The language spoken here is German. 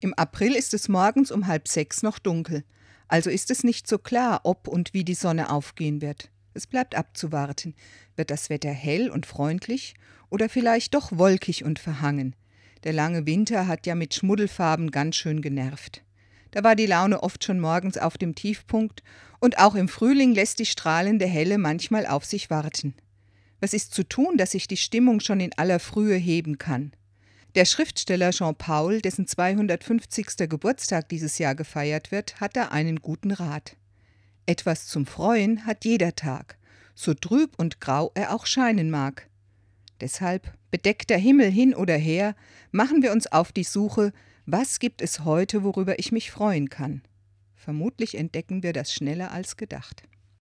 Im April ist es morgens um halb sechs noch dunkel, also ist es nicht so klar, ob und wie die Sonne aufgehen wird. Es bleibt abzuwarten. Wird das Wetter hell und freundlich oder vielleicht doch wolkig und verhangen? Der lange Winter hat ja mit Schmuddelfarben ganz schön genervt. Da war die Laune oft schon morgens auf dem Tiefpunkt und auch im Frühling lässt die strahlende Helle manchmal auf sich warten. Was ist zu tun, dass sich die Stimmung schon in aller Frühe heben kann? Der Schriftsteller Jean Paul, dessen 250. Geburtstag dieses Jahr gefeiert wird, hat da einen guten Rat. Etwas zum Freuen hat jeder Tag, so trüb und grau er auch scheinen mag. Deshalb, bedeckter Himmel hin oder her, machen wir uns auf die Suche, was gibt es heute, worüber ich mich freuen kann. Vermutlich entdecken wir das schneller als gedacht.